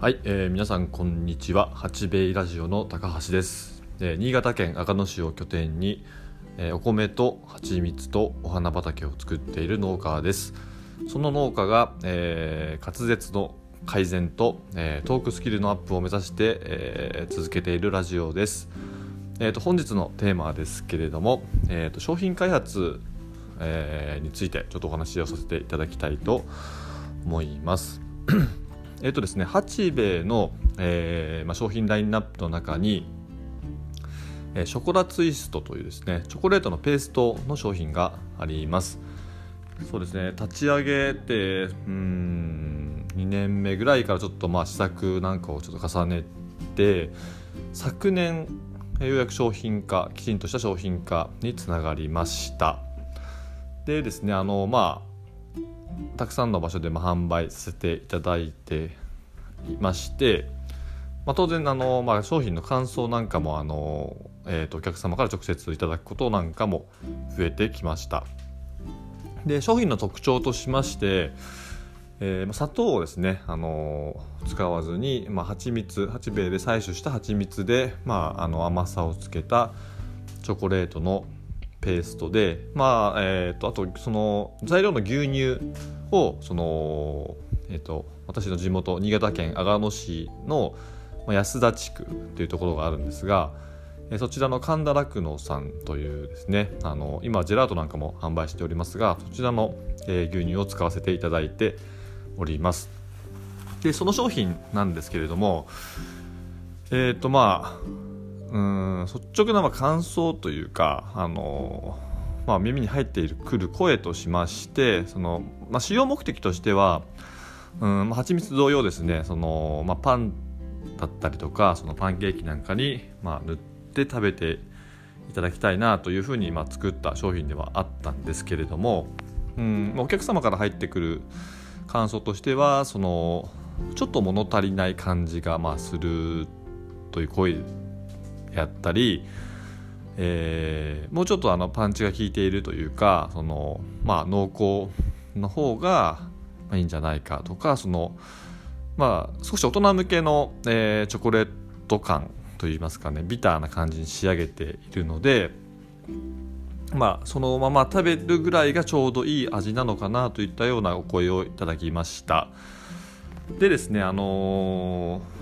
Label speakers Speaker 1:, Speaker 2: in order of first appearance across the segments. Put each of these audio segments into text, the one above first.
Speaker 1: はい、えー皆さんこんにちは。八兵衛ラジオの高橋です、えー新潟県阿賀野市を拠点に、えーお米と蜂蜜とお花畑を作っている農家です。その農家が、えー滑舌の改善と、えートークスキルのアップを目指して、えー続けているラジオです。えー、と本日のテーマですけれども、えー、と商品開発、えーについてちょっとお話をさせていただきたいと思います。えっとですね、八兵衛の、えーまあ、商品ラインナップの中に、えーショコラツイストというですねチョコレートのペーストの商品があります。そうですね立ち上げてうん2年目ぐらいからちょっとまあ試作なんかをちょっと重ねて昨年ようやく商品化きちんとした商品化につながりましたでですねあのまあたくさんの場所で販売させていただいていまして、まあ、当然あの、まあ、商品の感想なんかもあの、えー、とお客様から直接いただくことなんかも増えてきました。で商品の特徴としまして、えー砂糖をですね、あの使わずに、まあ、蜂蜜八兵衛で採取した蜂蜜で、まあ、あの甘さをつけたチョコレートのペーストで、まあえー、とあとその材料の牛乳をその、えー、と私の地元新潟県阿賀野市の安田地区というところがあるんですが、そちらの神田酪農さんというですねあの今ジェラートなんかも販売しておりますがそちらの、牛乳を使わせていただいております。でその商品なんですけれどもえっ、とまあうん率直なまあ感想というかあのまあ、耳に入っているくる声としましてその、まあ、使用目的としてはうん、まあ、蜂蜜同様ですねその、まあ、パンだったりとかそのパンケーキなんかに、まあ、塗って食べていただきたいなというふうに、まあ、作った商品ではあったんですけれども、うんお客様から入ってくる感想としてはそのちょっと物足りない感じが、まあ、するという声やったり、えーもうちょっとあのパンチが効いているというかその、まあ、濃厚の方がいいんじゃないかとかその、まあ、少し大人向けの、えーチョコレート感といいますかねビターな感じに仕上げているので、まあ、そのまま食べるぐらいがちょうどいい味なのかなといったようなお声をいただきました。でですねあのー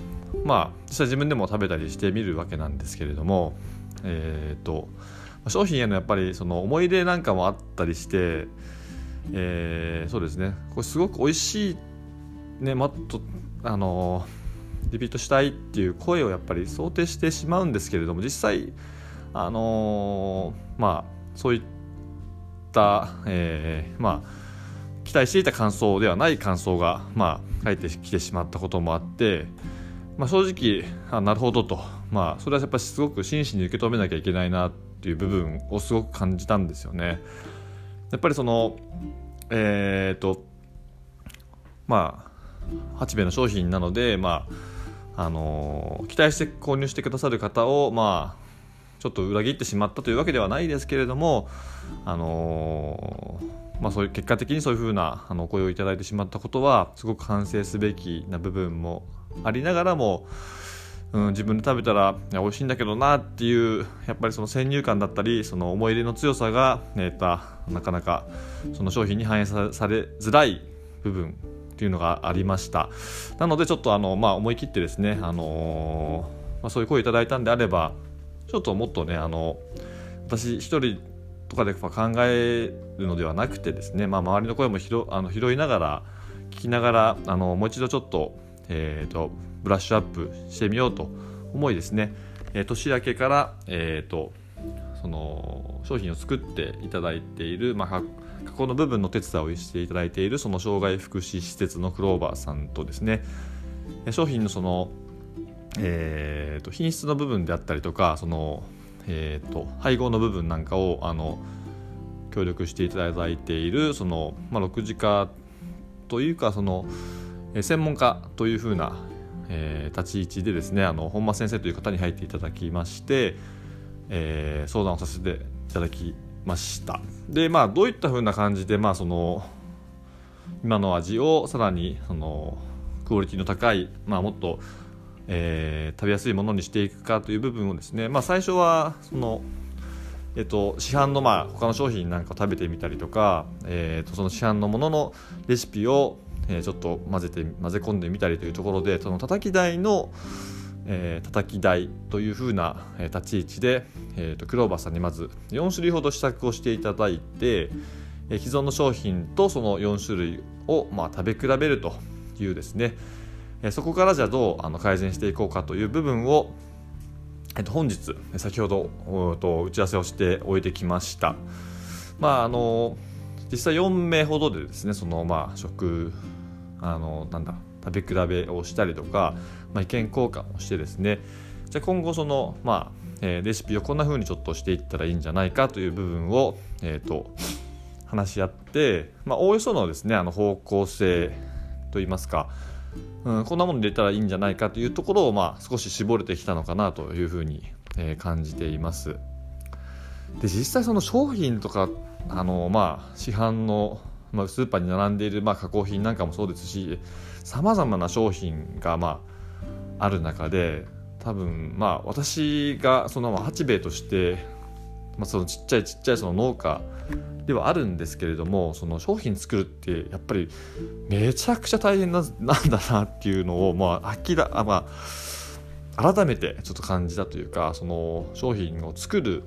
Speaker 1: まあ実際自分でも食べたりしてみるわけなんですけれどもえっ、と商品へのやっぱりその思い出なんかもあったりして、えーそうですね。これすごく美味しいねもっとあのリピートしたいっていう声をやっぱり想定してしまうんですけれども実際あのーまあそういった、えーまあ期待していた感想ではない感想が、まあ、返ってきてしまったこともあって、まあ、正直あなるほどと、まあ、それはやっぱりすごく真摯に受け止めなきゃいけないなっていう部分をすごく感じたんですよね。やっぱりそのえっ、とまあ八兵衛の商品なので、まああの期待して購入してくださる方を、まあ、ちょっと裏切ってしまったというわけではないですけれども、あのまあ、そういう結果的にそういうふうなあのお声をいただいてしまったことはすごく反省すべきな部分もありながらも、うん、自分で食べたら美味しいんだけどなっていうやっぱりその先入観だったりその思い入れの強さが、えーたなかなかその商品に反映さされづらい部分っていうのがありました。なのでちょっとあの、まあ、思い切ってですね、あのーまあ、そういう声をいただいたんであればちょっともっとねあの私一人とかで考えるのではなくてですね、まあ、周りの声も拾あの拾いながら聞きながらあのもう一度ちょっと,、えー、とブラッシュアップしてみようと思いですね、えー年明けから、えー、とその商品を作っていただいている、まあ、加工の部分の手伝いをしていただいているその障害福祉施設のクローバーさんとですね。商品のその、えー、と品質の部分であったりとかその、えー、と配合の部分なんかをあの協力していただいているその、まあ、6次化というかその、専門家というふうな、えー立ち位置でですねあの本間先生という方に入っていただきまして、えー相談をさせていただきました。でまあどういったふうな感じでまあその今の味をさらにそのクオリティの高い、まあ、もっと、えー、食べやすいものにしていくかという部分をですね、まあ、最初はその、えっと、市販のまあ他の商品なんかを食べてみたりとか、えー、とその市販のもののレシピを、え、ちょっと混ぜて混ぜ込んでみたりというところでその叩き台の、えー、叩き台というふうな、え立ち位置で、えーと、クローバーさんにまず4種類ほど試作をしていただいて、え既存の商品とその4種類を、まあ、食べ比べるというですね、えそこからじゃあどうあの改善していこうかという部分を、えっと、本日先ほどと打ち合わせをしておいてきました。まああの実際4名ほどでですねそのまあ食あのなんだ食べ比べをしたりとか、まあ、意見交換をしてですねじゃあ今後その、まあえー、レシピをこんな風にちょっとしていったらいいんじゃないかという部分を、えーと、話し合って、まあ、おおよそのですねあの方向性といいますか、うん、こんなもの入れたらいいんじゃないかというところを、まあ、少し絞れてきたのかなというふうに、えー、感じています。で実際その商品とかあの、まあ、市販の、まあ、スーパーに並んでいる、まあ、加工品なんかもそうですしさまざまな商品が、まあ、ある中で多分まあ私がその八兵衛として、まあ、そのちっちゃいちっちゃいその農家ではあるんですけれどもその商品作るってやっぱりめちゃくちゃ大変ななんだなっていうのを、まあ、明ら、まあ、改めてちょっと感じたというかその商品を作る、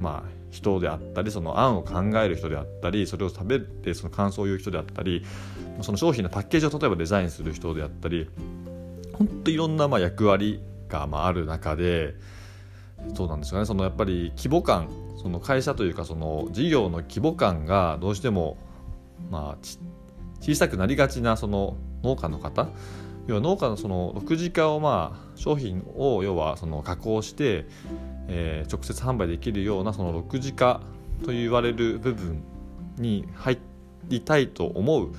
Speaker 1: まあ、人であったりその案を考える人であったりそれを食べてその感想を言う人であったりその商品のパッケージを例えばデザインする人であったり本当いろんなま役割がまあある中でそうなんですよね。そのやっぱり規模感その会社というかその事業の規模感がどうしてもまあ小さくなりがちなその農家の方要は農家のその6次化をまあ商品を要はその加工して、えー、直接販売できるようなその6次化と言われる部分に入りたいと思う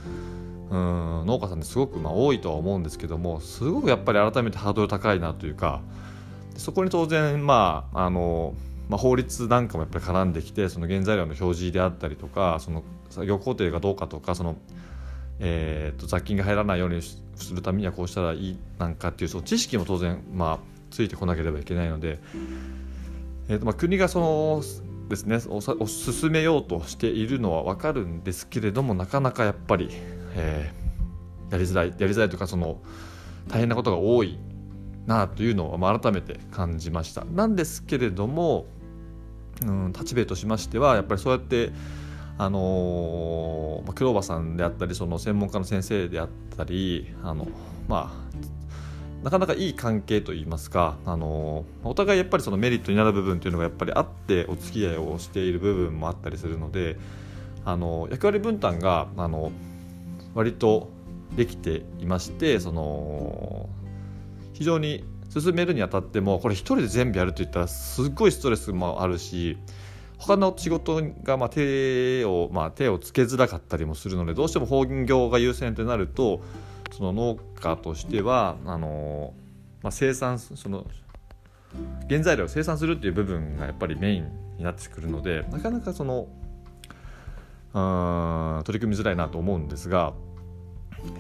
Speaker 1: うん農家さんですごくまあ多いとは思うんですけどもすごくやっぱり改めてハードル高いなというかそこに当然まああのまあ、法律なんかもやっぱり絡んできてその原材料の表示であったりとかその作業工程がどうかとかその、えー、と雑菌が入らないようにするためにはこうしたらいいなんかっていうその知識も当然、まあ、ついてこなければいけないので、えーとまあ、国がそのですねおさお進めようとしているのは分かるんですけれどもなかなかやっぱり、えー、やりづらいやりづらいというかその大変なことが多いなというのを、まあ、改めて感じました。なんですけれども、うん、立兵衛としましてはやっぱりそうやってあのー、クローバーさんであったりその専門家の先生であったりあのまあなかなかいい関係といいますか、あのー、お互いやっぱりそのメリットになる部分というのがやっぱりあってお付き合いをしている部分もあったりするので、あのー、役割分担が、あの割とできていましてその非常に進めるにあたってもこれ一人で全部やるといったらすっごいストレスもあるし他の仕事がまあ手を、まあ、手をつけづらかったりもするのでどうしても本業が優先となるとその農家としてはあの、まあ、生産その原材料を生産するっていう部分がやっぱりメインになってくるのでなかなかその取り組みづらいなと思うんですが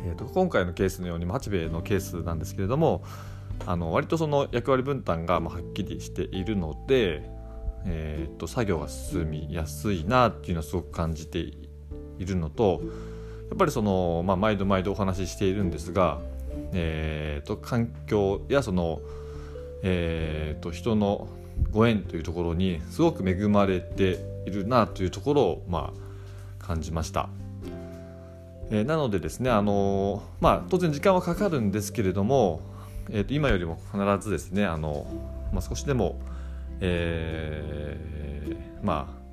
Speaker 1: えーと、今回のケースのように八兵衛のケースなんですけれどもあの割とその役割分担がまはっきりしているので、えーと、作業が進みやすいなっていうのをすごく感じているのとやっぱりその、まあ、毎度毎度お話ししているんですが、えーと、環境やその、えー、と人のご縁というところにすごく恵まれているなというところを、まあ、感じました。えー、なのでですね、あのー、まあ、当然時間はかかるんですけれども、えー、と今よりも必ずですね、あのまあ、少しでも、えー、まあ、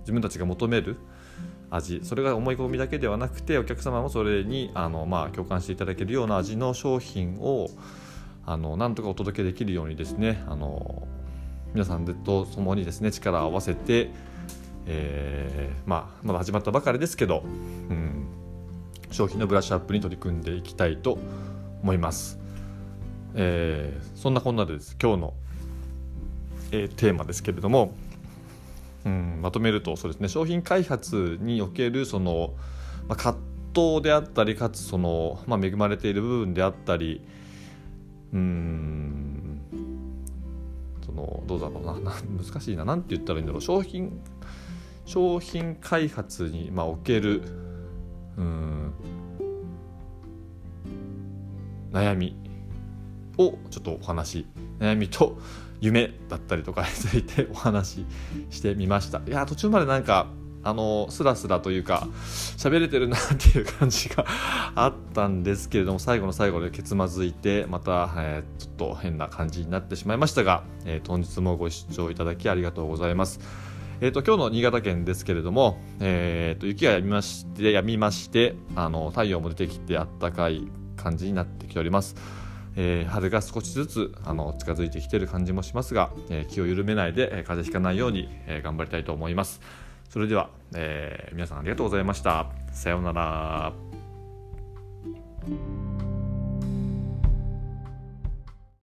Speaker 1: 自分たちが求める味それが思い込みだけではなくてお客様もそれにあの、まあ、共感していただけるような味の商品をあのなんとかお届けできるようにですねあの皆さんと共にですね力を合わせて、えーまあ、まだ始まったばかりですけど、うん、商品のブラッシュアップに取り組んでいきたいと思います。えー、そんなこんなでです今日の、えー、テーマですけれども、うん、まとめるとそうですね商品開発におけるその、まあ、葛当であったりかつその、まあ、恵まれている部分であったりうんそのどうだろうな難しいな何て言ったらいいんだろう商品商品開発に、まあ、おけるうん悩みをちょっとお話悩みと夢だったりとかに ついてお話ししてみましたいや途中までなんかあのスラスラというか喋れてるなっていう感じが あったんですけれども最後の最後でけつまずいてまた、えー、ちょっと変な感じになってしまいましたが、えー、本日もご視聴いただきありがとうございます。えーと、今日の新潟県ですけれども、えーと、雪がやみまして止みましてあの太陽も出てきてあったかい感じになってきております。えー、春が少しずつあの近づいてきてる感じもしますが、えー、気を緩めないで、えー、風邪ひかないように、え頑張りたいと思います。それでは、え皆さんありがとうございました。さようなら。